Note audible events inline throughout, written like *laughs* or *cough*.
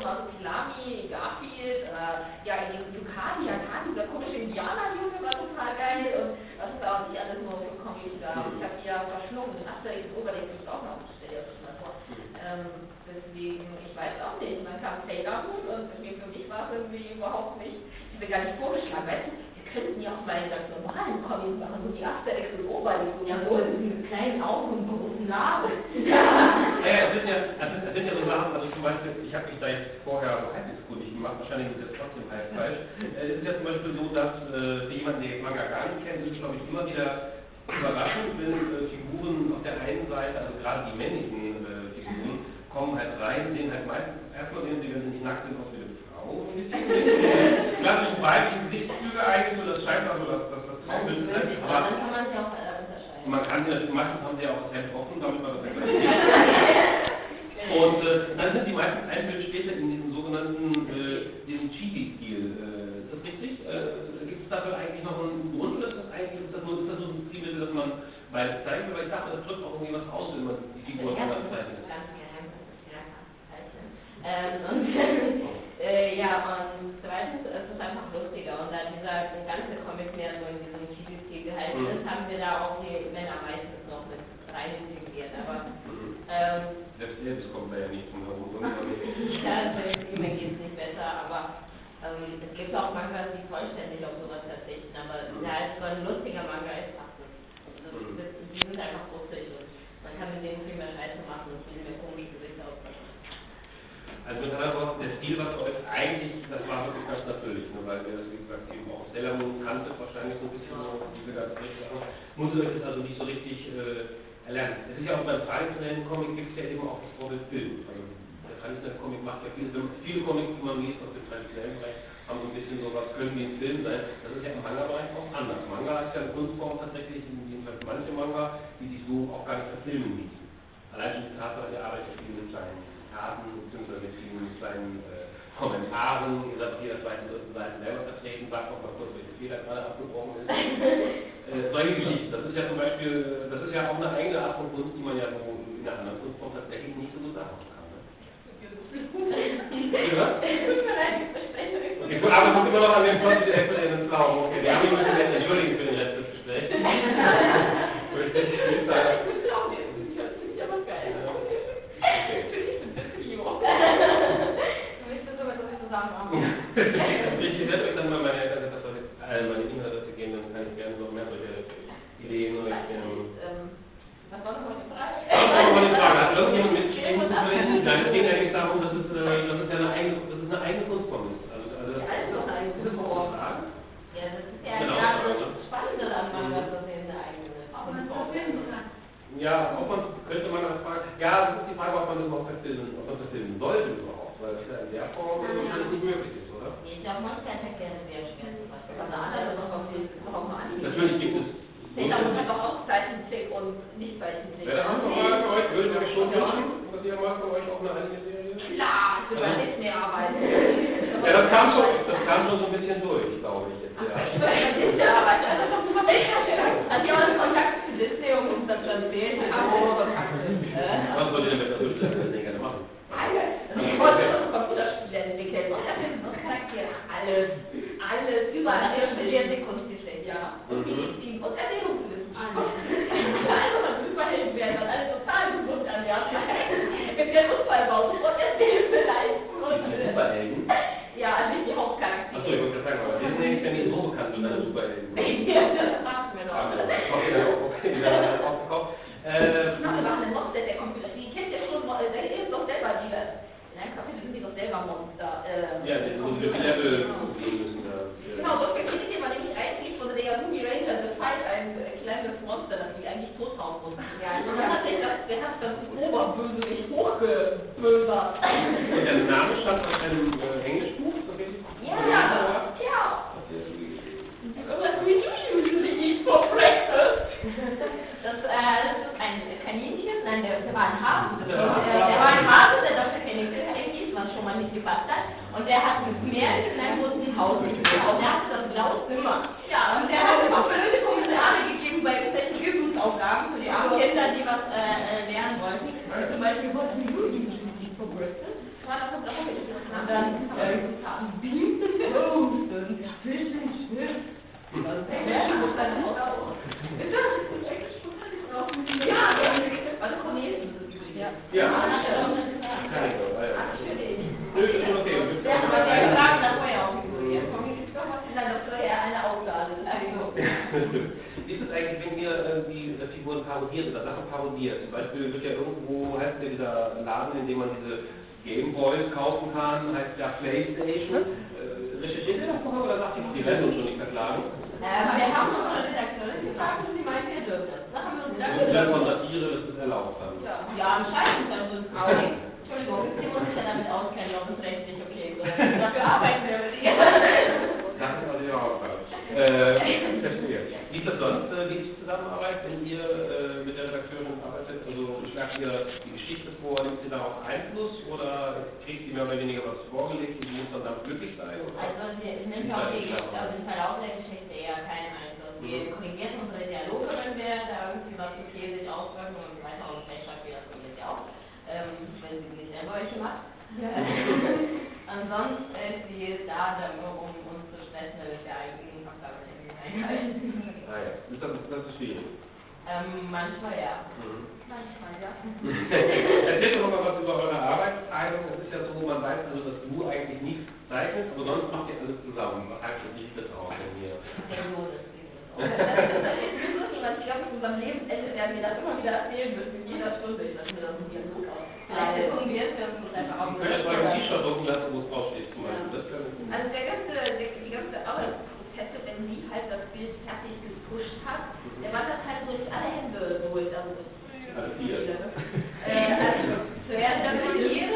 immer so Kilami, Garfield, äh, ja, Yukani, Yakani, dieser komische Indianerjunge war total geil und was ist da und ich alles nur für Comics da. Ich habe die ja verschlungen. Asterix Obelix ist auch noch stell dir das mal vor. Ähm, deswegen, ich weiß auch nicht. Man kam Sailor Moon und für mich war es irgendwie überhaupt nicht, ich bin gar nicht vorgeschlagen, weißt du, könnten ja auch mal einen ganz normalen Comic machen, so die Asterix und Obelix und ja wohl mit kleinen Augen und großen Namen. *laughs* Ja, ja, es sind ja, es sind, es sind ja so Sachen, also zum Beispiel, ich habe mich da jetzt vorher halbwegs gut, ich mache wahrscheinlich das trotzdem halb falsch. Äh, Es ist ja zum Beispiel so, dass äh, für jemanden, der jetzt Manga gar nicht kennt, ist es glaube ich immer wieder überraschend, wenn äh, Figuren auf der einen Seite, also gerade die männlichen äh, Figuren, kommen halt rein, sehen halt meistens, erstmal sehen sie, wenn sie nicht nackt sind, aus wie eine Frau. *laughs* Klassischen weiblichen Aber dann kann man es ja auch unterscheiden. man kann sie natürlich, meistens haben sie ja auch das Hemd offen, damit man das erkennt. Und äh, dann sind die meisten Einfälle später in diesem sogenannten äh, diesem Chibi-Stil. Äh, ist das richtig? Äh, Gibt es dafür eigentlich noch einen Grund oder ist das eigentlich ist das nur, ist das nur ein Stilmittel, dass man beides zeigen will? Weil ich dachte, das drückt auch irgendwie was aus, wenn man die Figur Ja, anders zeichnet. ja. Ähm, und *laughs* äh, ja, und zweitens ist es einfach lustiger. Und da dieser ganze Comic mehr so in diesem Chibi-Stil gehalten Mhm. ist, haben wir da auch die Männer meistens noch mit rein integriert. Aber Mhm. ähm, Selbst Elvis kommt da ja nicht drum herum. *laughs* ja, also mir geht es nicht besser, aber ähm, es gibt auch Mangas, die vollständig auf sowas verzichten. Aber Mhm. da es so ein lustiger Manga ist, passt es. Also, Mhm. die sind einfach lustig und man kann mit denen viel mehr Scheiße machen und viel mehr auspacken. Also mit anderen Worten, der Stil für euch eigentlich, das war wirklich ganz natürlich, ne, weil wir das, wie gesagt, eben auch Sailor Moon kannte, wahrscheinlich so ein bisschen so diese ganzen Sachen. Musstet euch das also nicht so richtig äh, erlernen. Es ist ja auch beim traditionellen Comic gibt es ja eben auch das Vorbild Film. Also der traditionelle Comic macht ja viele, viele Comics, die man liest aus dem traditionellen Bereich, haben so ein bisschen so was, können wie ein Film sein. Das ist ja im Manga-Bereich auch anders. Manga ist ja eine Kunstform tatsächlich, jedenfalls manche Manga, die sich so auch gar nicht verfilmen ließen. Allein schon die Tatsache, ihr arbeitet viel mit kleinen Karten bzw. mit vielen kleinen äh, Kommentaren. Ihr seid hier zweiten, dritten Seiten selber vertreten, sagt noch mal kurz, welche Fehler gerade abgebrochen ist. *laughs* äh, solche Geschichten. Das ist ja zum Beispiel, das ist ja auch eine eigene Art von Kunst, die man ja so in einer anderen Kunstform tatsächlich nicht so gut sagen kann. Ne? *laughs* Ja? Okay, gut, aber immer noch an den Plot der den Pflaumen. Okay, wir haben ihn ein bisschen entschuldigen für den Rest des Gesprächs. Möchte ich nicht sagen. Ich werde euch dann mal meine E-Mail-Adresse äh, meine E-Mail-Adresse geben, dann kann ich gerne noch mehr solche Ideen euch. Ähm, Was war noch mal die Frage? das ist auch Frage. Hat irgendjemand mitgeschrieben? Nein, es ging eigentlich darum, dass es, äh, dass es ja eine eigene, dass es eine eigene Kunstform ist. Also, also das Ja, ist doch eine eigene das ist Kunstform. Ja, das ist ja Genau. gerade das Spannende daran, dass wir eine eigene man verfilmen kann. Ja, ob man, könnte man das fragen. Ja, das ist die Frage, ob man das überhaupt verfilmen, ob man verfilmen sollte überhaupt, weil das ja in der Form äh, wahrscheinlich nicht möglich ist, oder? Ich glaube, Monster Attack wäre sehr schwer. Aber andere noch auf Fall auch mal an. Natürlich es. Sailor Moon hat doch auch Zeichentrick und nicht Zeichentrick. Wäre das auch mal für euch, ihr euch schon wünschen, dass ihr mal für euch auch eine Anime-Serie? Klar, ich will bei Disney arbeiten. *laughs* Ja, das kam schon, das kam schon so ein bisschen durch, glaube ich jetzt, ja. *laughs* Ich will bei Disney arbeiten. Also ich habe Kontakt zu Disney und muss das schon sehen. Oh, *laughs* was Was wollt ihr denn mit der Wünschen gerne machen? Alles. Ich wollte schon Computerspiele entwickeln. Und das sind so Charaktere. Alles. Alles. Überall. Ich studiere Kunstgeschichte. Ja. Und Medizin. Und Ernährungswissenschaft. Also man Superheld werden. Dann alle total gesund ernährt. Mit der Unfall bauen. Und der Superhelden? ja, also nicht die Hauptcharaktere. Achso, ich wollte gerade sagen, aber Disney ist ja nicht so bekannt seine Superhelden. *laughs* Ja, das machen wir Ah, noch. das kommt ja auch, okay, die werden dann aufgekauft. Äh, Ich mache eine Monster der Computer. Die kennt ja schon, äh, der ist doch selber diese. In einem Kapitel sind die doch selber Monster. Äh, ja, die so diese Level gehen müssen da. Genau, so den man nämlich eigentlich von der Movie Ranger befreit, ein äh, kleines Monster, das die eigentlich tothauen muss. Ja, und dann hat sich das, der hat das Oberbösewicht hochgebösert. Und der Name stammt aus einem äh, Englischbuch, richtig? Ja, ja. Irgendwas we do usually eat for breakfast. Das, äh, das ist ein Kaninchen, nein, der, der war ein Hase. Der, der war ein Hase, der Dr. Kaninchen hieß, was schon mal nicht gepasst hat. Und der hat mit Märchen in einem großen Haus gespielt. Und der hatte das blaue Zimmer. Ja, und der hat immer blöde Kommentare gegeben bei irgendwelchen Übungsaufgaben für die armen Kinder, die was äh, äh, lernen wollten. Zum Beispiel, what do you usually for breakfast? Auch dann äh, Bing, Toast und Fisch und Schnitt. Und der muss dann auch. Ist das echt spontan? Ja, also Chinesen ist es übrigens. Ja. Ja. Kann ich doch, ja. Ach, schön. Nö, ist schon okay. Du bist Ja, auch aber der dabei. Fragen nach vorher auch figuriert. Nein, das soll ja eine Auflage. Also. Wie ist es eigentlich, wenn ihr irgendwie äh, Figuren parodiert oder Sachen parodiert? Zum Beispiel wird ja irgendwo, heißt ja dieser Laden, in dem man diese Gameboys kaufen kann, heißt ja Playstation. Äh, recherchiert ihr das vorher oder sagt ihr, die werden uns schon nicht verklagen? Ähm, wir haben unsere Redakteurin gefragt und sie meinte, ihr dürft das. Da haben wir uns Das gedacht, ist ja von Satire, das ist erlaubt dann. ja, ja, anscheinend uns auch. Entschuldigung, sie muss sich ja damit auskennen, ob es rechtlich okay ist. Dafür arbeiten wir mit ihr. Das ist also ihre Aufgabe. Äh, verstehe. Wie ist das sonst, äh, wie ist die Zusammenarbeit, wenn ihr ihr die Geschichte vor, nimmt ihr darauf Einfluss oder kriegt ihr mehr oder weniger was vorgelegt und muss dann damit glücklich sein? Oder? Also sie nimmt auf, die, auf den Verlauf der Geschichte eher keinen Einfluss. Sie korrigiert unsere Dialoge, wenn wir da irgendwie was okay sich ausdrücken und so weiter und Rechtschreibfehler korrigiert sie auch, ähm, wenn sie nicht selber welche macht. Ansonsten ist sie da, um uns zu stressen, damit wir eigenen Faktorbedenken einhalten. Ah ja, ist das, das ist schwierig. Ähm, manchmal ja. Mhm. Manchmal ja. *laughs* Erzähl doch mal was über eure Arbeitsteilung. Es ist ja so, man weiß also, dass du eigentlich nichts zeichnest, aber sonst macht ihr alles zusammen. Was heißt das nicht das. Der Jonas kriegt das auch. *laughs* Das ist wirklich, was ich glaube, in unserem Lebensende werden wir das immer wieder erzählen müssen, in jeder Stunde. Lasse mir das ein Dialog aus. Vielleicht versuchen wir es, wir uns einfach auch Ich könnte jetzt mal ein T-Shirt drucken lassen, wo es draufsteht zum Beispiel. Das wäre Also der ganze, der, die ganze Arbeitsprozesse, wenn sie halt das Bild fertig gepusht hat, der wandert halt so durch alle Hände durch. Also so Alle vier. Äh, also zuerst das Radieren,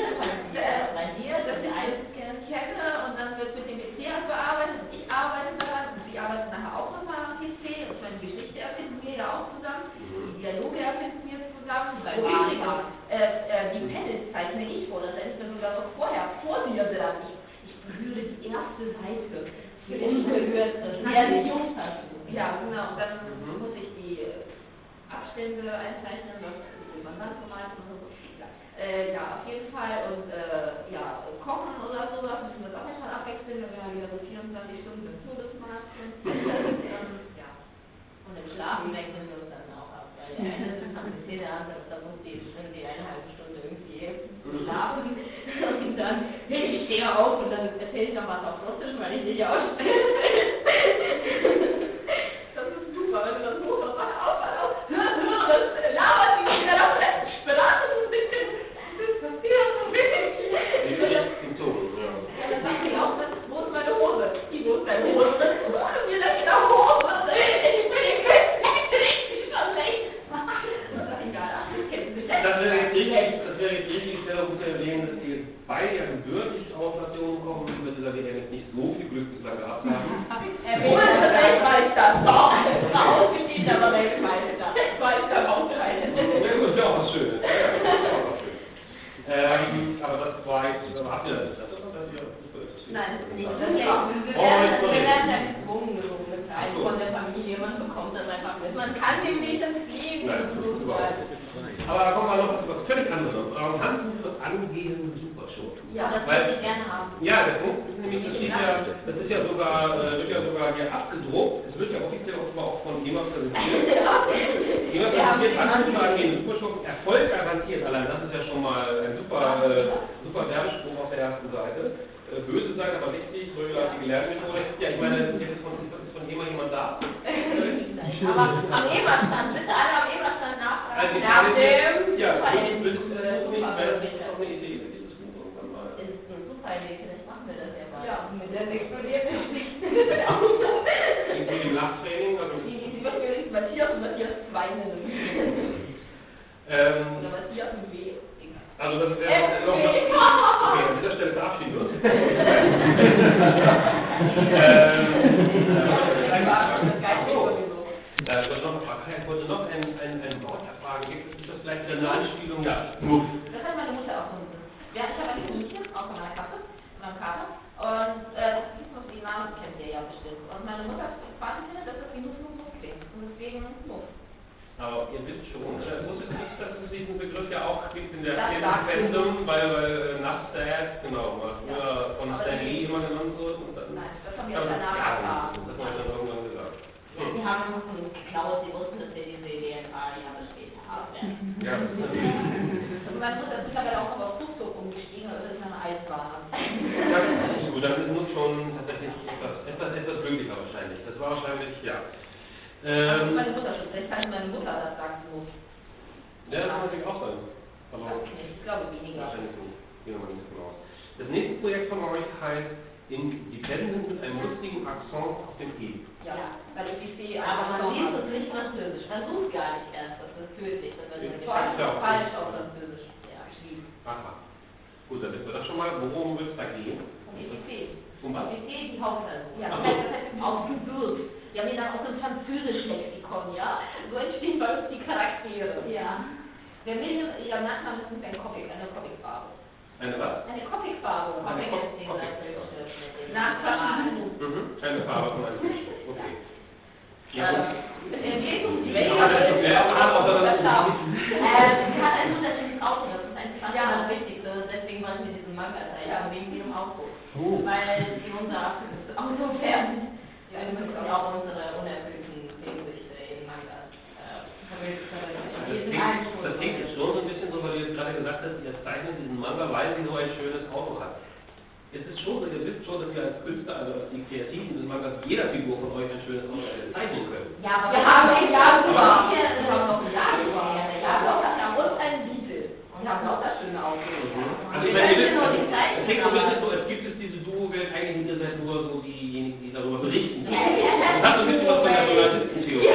zuerst radiert, dass wir alles gerne kenne und dann wird mit dem PC halt bearbeitet und ich arbeite daran und sie arbeitet nachher auch nochmal am PC und meine Geschichte erfinden wir ja auch zusammen, die Dialoge erfinden wir zusammen, weil übrigens, äh, äh, die Panels zeichne ich vor, das hätte ich dann sogar noch vorher vor dir dran. Ich, ich berühre die erste Seite, die unberührte, ja, die Jungs hast du. Ja, genau, und dann muss ich die äh, Abstände einzeichnen, was gemalt und so. Ja. Äh, ja, auf jeden Fall. Und äh, ja, kochen oder sowas müssen wir das auch manchmal abwechseln, wenn wir ja wieder so 24 Stunden im Todesmarkt sind. *laughs* ähm, ja. Und im Schlafen wechseln wir uns dann auch ab. Weil der eine sitzt am andere da muss die, die eine halbe Stunde irgendwie schlafen. *laughs* Und dann, hey, ich stehe auf und dann erzähle ich noch was auf Russisch, weil ich nicht ausspreche. Das ist super, wenn du das Buch noch mal auf, auf, hör, hör, das labert die wieder auf der Sprache so ein bisschen. Das passiert so wenig. Die Symptome, ja. Ja, dann sagt die auch, wo ist meine Hose? Die, wo ist deine Hose? Wo ist mir denn wieder Hose? Ich bin im richtig schon schlecht. Das ist egal, ach, das kennst du nicht. Das wäre jetzt richtig, das wäre jetzt richtig, ich werde gut erwähnen, dass die jetzt beide ja gebürtig aus Nationen kommen, die mit dieser WM jetzt nicht so viel Glück bislang gehabt haben. Er will Weltmeister. Doch, ausgeschieden, aber Weltmeister. Ausscheiden. Ja gut, ist ja auch was Schönes. Ja, ja, das ist auch was Schönes. Ähm, aber das war jetzt, aber habt ihr das? Das ist das hier Fußball interessiert? Nein, nicht das wirklich. Wir Oh, werden, wir ja gezwungen, so mit einem von der Familie. Man bekommt das einfach mit. Man kann dem nicht entfliehen. Nein, das ist überhaupt. Aber da kommen wir noch zu was völlig anderes. Euren Handbuch für angehende Supershow. Ja, das Weil- würde ich gerne haben. Ja, der Punkt ist das, ja, ist ja sogar, äh, wird ja sogar hier abgedruckt. Es wird ja offiziell offenbar auch von GEMA präsentiert. GEMA präsentiert Handbuch für angehende Supershow. Erfolg garantiert. Allein das ist ja schon mal ein super, äh, super Werbespruch auf der ersten Seite. Äh, böse sein, aber richtig. Röger hat die gelernt Methode. Ja, ich meine, jetzt ist von, ist von GEMA jemand da? Aber am Eberstand, bitte alle am Eberstand nachfragen. Also, Nach dem ja, willst du das Superhelden- auch eine Idee Das ist ein Superhelden, vielleicht machen wir das ja mal. Ja, mit der explodierten *laughs* Geschichte. Irgendwie im Nachttraining, also, Die, die wird übrigens Matthias und Matthias 2 nennen. ähm, Oder Matthias mit W. Egal. also das wäre noch, noch. Okay, an dieser Stelle verabschieden wir uns. *laughs* ähm. Äh, ich wollte noch ich ein, ein, ein Wort erfragen. Gibt es das vielleicht eine Anspielung? Ja, Muff. Das hat meine Mutter auch so Ja, ich habe ein Kaninchen, auch von meiner Katze, von Kater. Und äh, das noch die Namen, kennt ihr ja bestimmt. Und meine Mutter fand dass das wie und Muff klingt. Und deswegen Muff. Aber ihr wisst schon, äh, nicht, dass es diesen Begriff ja auch gibt in der Fandom, weil, weil äh, Nastad, genau, war früher von Aber Stan das- Lee immer genannt wurde. Und dann, Nein, das haben wir Ja, danach ja, erfahren. das habe ich dann irgendwann gesagt. Hm. Die haben uns geklaut, sie wussten, dass wir diese DNA Jahre später haben. Ja, das ist natürlich. Und meine Mutter ist mittlerweile auch auf Zugzug umgestiegen, also ist eine Eisbahn. Ja, gut, dann ist es schon tatsächlich etwas, etwas, etwas wahrscheinlich. Das war wahrscheinlich, ja. Also Ähm, meine Mutter schon, vielleicht kann meine Mutter das sagen muss. ja, das kann natürlich auch sein. Aber ich nicht, glaube weniger. wahrscheinlich nicht. Gehen wir mal nicht davon aus. Das nächste Projekt von euch heißt Independent mit einem lustigen Akzent auf dem E. Ja, weil ich die sehe, Aber man so liest es nicht französisch. Versucht gar nicht erst, das ist tödlich. Das Ja. falsch. Auf Französisch Ja. geschrieben. Aha. Gut, dann wissen wir das schon mal. Worum wird es da gehen? Und ETC. Um was? Die Hauptperson. Ja, das heißt, heißt ausgewürzt. Wir haben dann auch so ein Französisch-Lexikon, ja? So entstehen bei uns die Charaktere. Ja. Der Medium, ihr Nachname ist ein Comic, eine Comicfarbe. Eine was? Eine Comicfarbe. Eine Comic Comic- ist die okay. Seite. Nach Flaschen. Mhm. Eine Farbe von einem Tisch. Okay. Ja, Äh, gut. Es geht um die Ja, aber das ist ein unterschiedliches Auto, das ist eigentlich fast Ja. das Wichtigste. Deswegen wollen wir diesen Manga zeigen, Ja. wegen diesem Auto. Oh. Weil sie unser absolutes Auto färben. Ja, wir müssen auch unsere unerfüllten Sehnsüchte in Mangas äh, verwirklichen. Das Wir klingt, jetzt schon so ein bisschen so, weil du jetzt gerade gesagt hast, ihr zeichnet diesen Manga, weil sie so ein schönes Auto hat. Es ist schon so, ihr wisst schon, dass ihr als Künstler, also als die Kreativen des Mangas, jeder Figur von euch ein schönes Auto zeichnen können. Ja, aber Wir haben über. Wir Wir haben noch ein Jahr über. Ja, Wir haben noch ein Jahr und ein Beatle. Und wir haben lauter schöne Autos. Also Wir ich meine, ihr können wisst, nur die Zeichen, es klingt so ein bisschen aber- so, als gibt es diese Duo-Welt, eigentlich sind ihr seid nur so diejenigen, die darüber berichten. Ja, ja, ja. Das hat so ein bisschen was von der Journalistentheorie.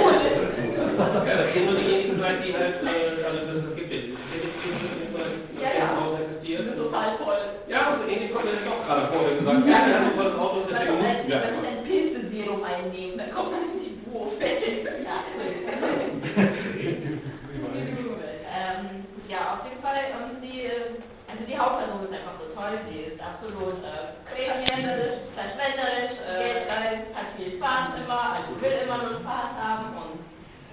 Ja, das sind nur diejenigen seid, die halt, äh, also das, das gibt ja diese Ja, ja. Haus Das existiert. ist total toll. Ja, so ähnlich kommt mir das auch gerade vor, wenn du sagst, ja, wir haben ein tolles Auto und Man deswegen muss nutzen wir ein, man muss einfach. ein Pilzeserum einnehmen, dann kommt man in die Duo-Fette. Ja, ähm, ja, auf jeden Fall, ähm, die, äh, also die Hauptperson ist einfach so toll, sie ist absolut äh, kreierend, verschwenderisch, äh, hat viel Spaß immer, also will immer nur Spaß haben und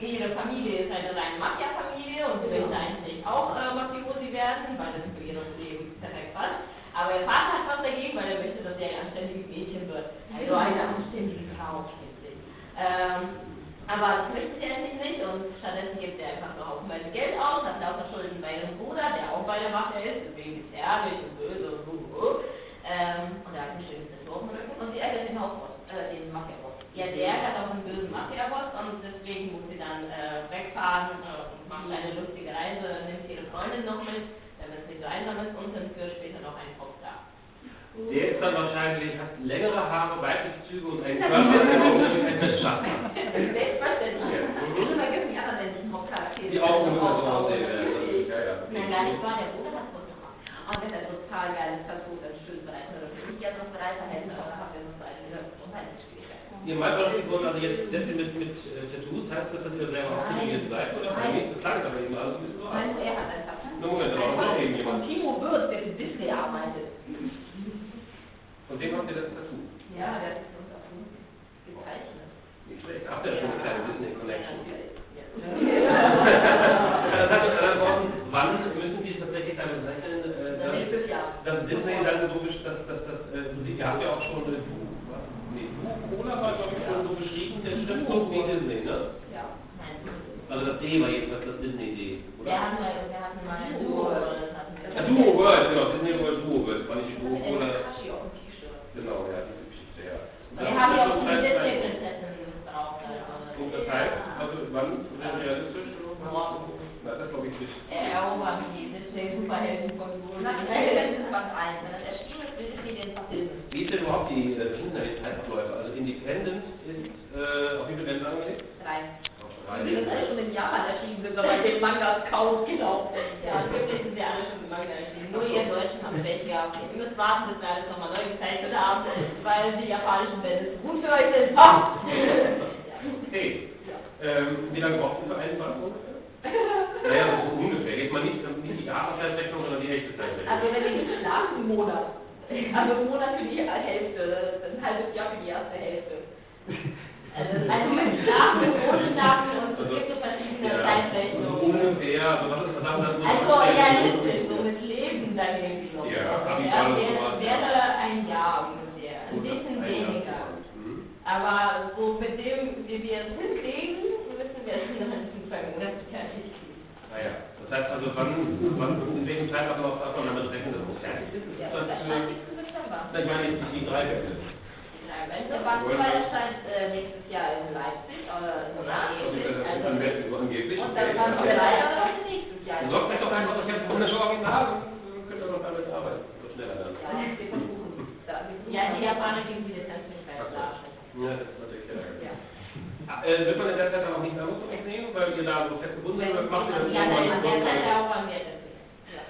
ihre Familie ist eine reine Mafia-Familie und sie möchte eigentlich auch äh, Mafiosi werden, weil das für ihr Leben perfekt passt. Aber ihr Vater hat was dagegen, weil er möchte, dass sie ein anständiges Mädchen wird. Also eine anständige Frau schließlich. Ähm, aber das möchte sie eigentlich nicht und stattdessen gibt sie einfach nur haufenweise Geld aus, hat lauter Schulden bei ihrem Bruder, der Mafia ist, deswegen gefährlich und böse und so. so. Ähm, und er hat ein schönes Rücken und sie ärgert den Hausboss, äh, den Mafia-Boss. Ja, der ärgert auch einen bösen Mafia-Boss und deswegen muss sie dann äh, wegfahren äh, und macht eine lustige Reise, nimmt ihre Freundin noch mit, damit es nicht so einsam ist und entführt später noch einen Popstar. Der ist dann wahrscheinlich, hat längere Haare, weibliche Züge und einen Körper, der auch wirklich ein Messer Selbstverständlich. Ja. Vergessen die. Die auch so aussehen. Ja, ja. Nein, nicht wahr, der Bruder hat gemacht. Und das ist ein total geiles Tattoo, das ist schön bereit. Ich habe noch breiter Hände, aber da haben wir uns eine Unheimlichkeit. Ihr meint doch, Figuren, also jetzt viel mit, mit äh, Tattoos, heißt das, dass ihr selber tätowiert seid? Oder? Nein. Das klang aber eben alles ein bisschen an. er hat ein Tattoo. Na, Moment, Ein auch noch Tattoo irgendjemand. Timo Wirth, der für Disney arbeitet. Von dem habt ihr das Tattoo. Ja, der ist uns auf uns gezeichnet. Nicht schlecht. Habt ihr ja schon eine kleine Disney-Connection. Ja. Das hat mit anderen Worten, wann müssen die tatsächlich damit rechnen, äh, dass, Nächstes Jahr. Dass Disney dann so, dass, dass, dass, äh, Musik, ihr habt ja auch schon, äh, du, was? Nee, du, Cola war, glaube ich, schon so beschrieben, der Schriftzug wie Disney, ne? Ja. Nein, Also das D war jedenfalls das Disney-D, oder? wir hatten mal, wir hatten mal ein Duo, das hatten wir. Ja, Duo World, genau, Disney World Duo World, war nicht Duo Cola. einem Kashi auf dem T-Shirt. Genau, ja, diese Geschichte, ja. Und Wir das haben ja schon auch die Zeit- Disney-Prinzessin drauf. Und das heißt, also wann wäre realistisch? Morgen. Na, das glaube ich nicht. Erobern die Disney-Superhelden von Na, Wohl. das ist was ein. Wenn das erschienen ist, will Disney den verfilmen. Wie ist denn überhaupt die, äh, wie sind denn die Zeitabläufe? Also Independent ist, äh, auf wie viele Länder angelegt? Drei. Auf Die sind alle schon in Japan erschienen, sind wir bei den Mangas kaum genau. Ja, wirklich sind wir alle schon gemacht. Nur ihr Deutschen habt welche gehabt. Ihr müsst warten, bis wir alles nochmal neu gezeichnet haben, weil die japanischen Bände zu gut für euch sind. Ah! Okay. Ähm, wie lange braucht ihr für einen Band ungefähr? Naja, so ungefähr. Jetzt mal nicht, nicht die Jahreszeitrechnung, sondern die echte Zeitrechnung. Also wenn ihr nicht schlaft, einen Monat. Also einen Monat für die Hälfte, ein halbes Jahr für die erste Hälfte. Also, also mit und ohne Schlafen und es gibt so verschiedene Ja, Zeitrechnungen. also ungefähr, also was ist verdammt, das Also realistisch, so mit Leben dann irgendwie noch. Ja, wäre, sowas, ja. wäre ein Jahr ungefähr, ein bisschen weniger. Mhm. Aber so mit dem, wie wir es hinkriegen, müssen wir es innerhalb von zwei Monaten fertig kriegen. Ah ja, das heißt also, wann, wann in welchem Zeitablauf darf man damit rechnen, dass es fertig ist? Ist Ja, das, stand nächsten Dezember. na, ich meine die drei Wände. Wenn Der Basketball erscheint äh, nächstes Jahr in Leipzig oder in Also, Leipzig. das ist Also, angeblich, so angeblich. und dann wir ja. leider noch nächstes Jahr. Dann sorgt euch doch einfach, ich habe ein wunderschönes Original und äh, könnt ihr doch damit arbeiten. Schneller dann. Ja, wir versuchen. Ja, die Japaner gegen die Lizenz nicht mehr klar. Ja, das ist natürlich ja. Ja. Ah, Äh, wird man in der Zeit dann auch nicht mehr aufnehmen, weil ihr da so fest gebunden seid? Macht ihr das Ja, dann der so? Seite auch an mir das Ja.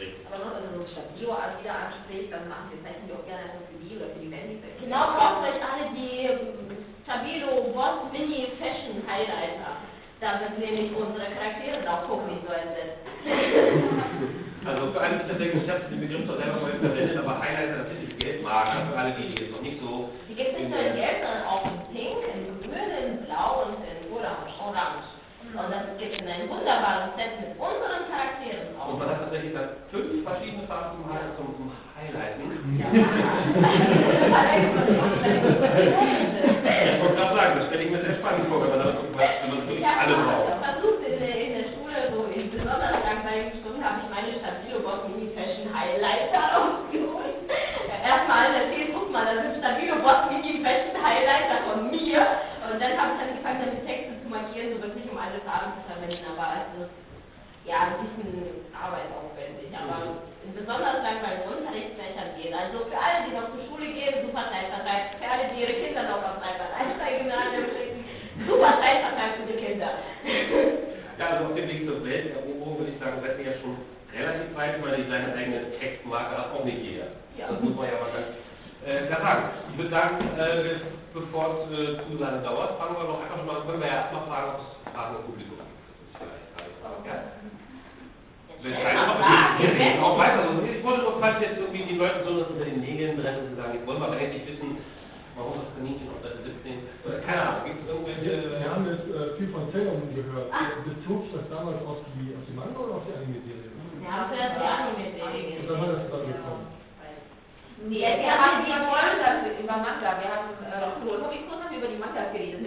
Richtig. Aber noch, wenn Stabilo wieder anspricht, dann machen wir zeichnen wir auch gerne einfach für die oder für die Mandy. Genau, kauft euch alle die ähm, Stabilo Boss Mini Fashion Highlighter. Da sind nämlich unsere Charaktere drauf gucken, wie so ein Set. *laughs* Also für alle, die tatsächlich, ich habe den Begriff zwar selber mal verwendet, aber Highlighter natürlich Geldmarker für alle, die jetzt noch nicht so Die gibt es nicht nur in Gelb, sondern auch in Pink, in Grün, in Blau und in Orange. Orange. Und das gibt es in einem wunderbaren Set mit unseren Charakteren Und man hat tatsächlich dann fünf verschiedene Farben zum, Hi- zum, zum Highlighten. Ich wollte gerade sagen, das stelle ich mir sehr spannend vor, wenn man, das, wenn man Ich wirklich habe alle braucht. versucht in der, in der Schule, so in besonders langweiligen Stunden, habe ich meine Stabilo Boss Mini Fashion Highlighter *laughs* rausgeholt. Erstmal erzählt, guck mal, das ist Stabilo Boss Mini Fashion Highlighter von mir. Und dann habe ich angefangen, damit Texte zu markieren, so wirklich um alle Farben zu verwenden. Aber ist ja ein bisschen arbeitsaufwendig. Aber in besonders langweiligen Unterrichtsfächern geht. Also für alle, die noch zur Schule gehen, super Zeitvertreib. Für alle, die ihre Kinder noch auf Einsteiggymnasium schicken, super Zeitvertreib für die Kinder. *laughs* Ja, also auf dem Weg zur Welteroberung würde ich sagen, seid ihr ja schon relativ weit, weil ihr seine eigene Textmarke hat auch nicht jeder. Ja. Das muss man ja mal ganz äh, klar sagen. Ich würde sagen, äh, bevor es äh, zu lange dauert, fangen wir doch einfach mal, können wir ja erstmal fragen, ob es Fragen im Publikum gibt. Das ist vielleicht ja? Auch weiter. Ich wollte doch, falls jetzt irgendwie die Leute so unter den Nägeln brennen und sagen, ich wollte mal eigentlich wissen, warum das Kaninchen auf Seite 17, oder keine Ahnung, gibt es irgendwelche... Wir haben jetzt äh, viel von Sailor Moon gehört. Bezog sich das damals auf die, auf die Manga oder auf die Anime-Serie? Ja, für die Anime-Serie. Und dann hat das dann gekommen. Nee, wir haben die wollen das über Manga. Wir haben äh, Rot Hobby kurz haben wir über die Mangas geredet.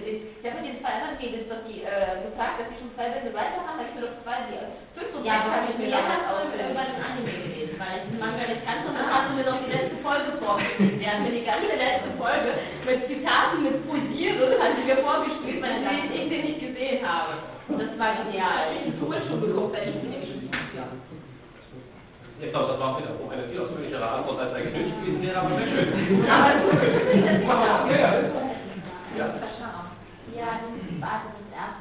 Den, ich habe mit den zwei anderen Mädels doch die äh, gefragt, dass sie schon zwei Bände weiter haben. Ich mir doch zwei, die fünf und Ja, sechs habe ich mir mir damals ausgesucht. über den Anime gelesen, weil ich den Manga nicht kannte und dann hast du mir noch die letzte Folge vorgespielt. Der hat mir die ganze letzte Folge mit Zitaten, mit Posieren, hat sie mir vorgespielt, weil ich ich den nicht gesehen habe. Das war genial. Ich habe die Schule geguckt, weil ich nämlich ja. Ich glaube, das war wiederum eine viel ausführlichere Antwort, als eigentlich gewesen wäre, aber sehr schön. Aber bist das ja, ja. Ja. Ja, ist also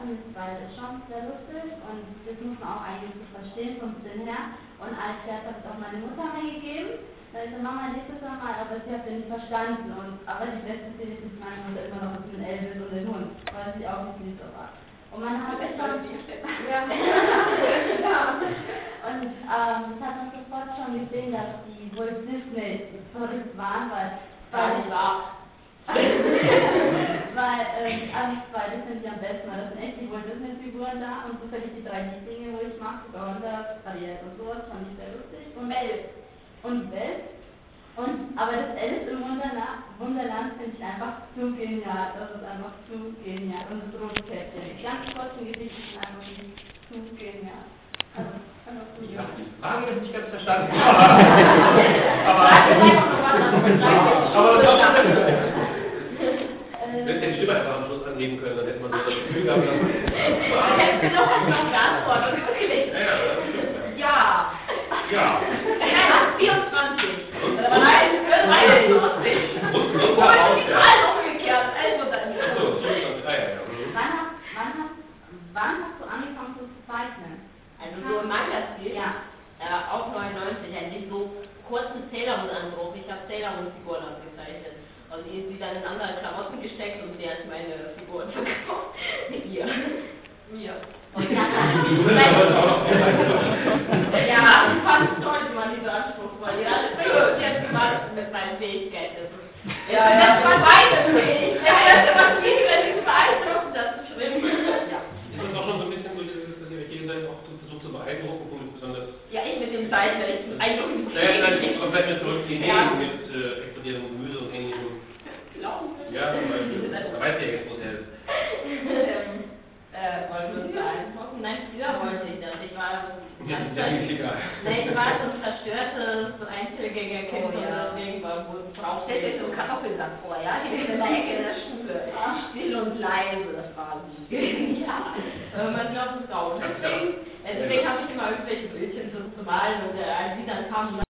das ist, weil es schon sehr lustig und das muss man auch eigentlich so verstehen vom Sinn her. Und als Scherz habe ich auch meine Mutter eingegeben. Da ist Mama, das doch mal, aber sie hat den nicht verstanden. Und, aber die beste Szene ist meine Mutter immer noch mit dem Elvis und den Hund, weil sie auch nicht liest, aber. Und man hat es schon. *laughs* Ja. ja. Und ähm, das hat man sofort schon gesehen, dass die Walt Disney verrückt waren, weil. War nicht wahr. weil ähm, alle zwei, das sind die am besten, weil das sind echt die Walt Disney Figuren da und zufällig die drei Dinge, wo ich sogar unter Barriere und sowas, fand ich sehr lustig. Und Welt. Und Welt. Und, aber das Alice im Wunderla Wunderland finde ich einfach zu genial. Das ist einfach zu genial. Und das rote Käppchen. Die ganz kurzen Gesichter sind einfach zu genial. Also, Ja, genial. die Frage habe ich nicht ganz verstanden. Sag *laughs* aber, jetzt einfach noch was anderes. Sag jetzt aber das schon. war Äh, Wenn die Stimme einfach am Schluss angeben können, dann hätte man so das Gefühl *laughs* gehabt, dass Hättest du noch was noch geantwortet, wirklich? Ja, ja. Ja. Ja. Ja, 24. Nein, 23. Und, und Und die. Zahlen umgekehrt. Also dann. So, 24, ah, ja, ja. mhm. wann, hast, wann, hast, wann hast du angefangen zu zeichnen? Also so im Manga-Stil? Ja. Ja, auch 99, eigentlich so kurzen Sailor Moon-Anbruch. Ich habe Sailor Moon-Figuren ausgezeichnet. Und die, die dann in andere Klamotten gesteckt und sie hat meine Figuren verkauft. Mit ihr. Mir. Und ja, Du bist aber heute auch noch sehr weit ja, die fand es toll, die waren nicht so anspruchsvoll. Die hat es jetzt gemacht mit meinen Fähigkeiten. Das ist- Ja, ja. Das war beide fähig. Der erste war viel, wenn sie Eindruck Naja, nein, ich komme vielleicht zurück die Idee Ja. mit äh, explodierendem Gemüse und ähnlichem. Glauben Sie? Ja, zum Beispiel. Da weiß ja jetzt, wo es ist. ähm, äh, wollte ich sagen. Nein, früher wollte ich das. Ich war Jetzt ist ja nicht egal. Nein, ich war so ein verstörtes Einzelgängerkind Oh, und ja. deswegen war wohl braucht Stell dir so einen Kartoffelsack vor, ja? *laughs* Die in der Ecke der Schule. Still und leise, das war sie. *laughs* ja. Wenn man glaubt, es. Ganz Deswegen, äh, deswegen habe ich immer irgendwelche Bildchen zu, zu malen und äh, als die dann kamen,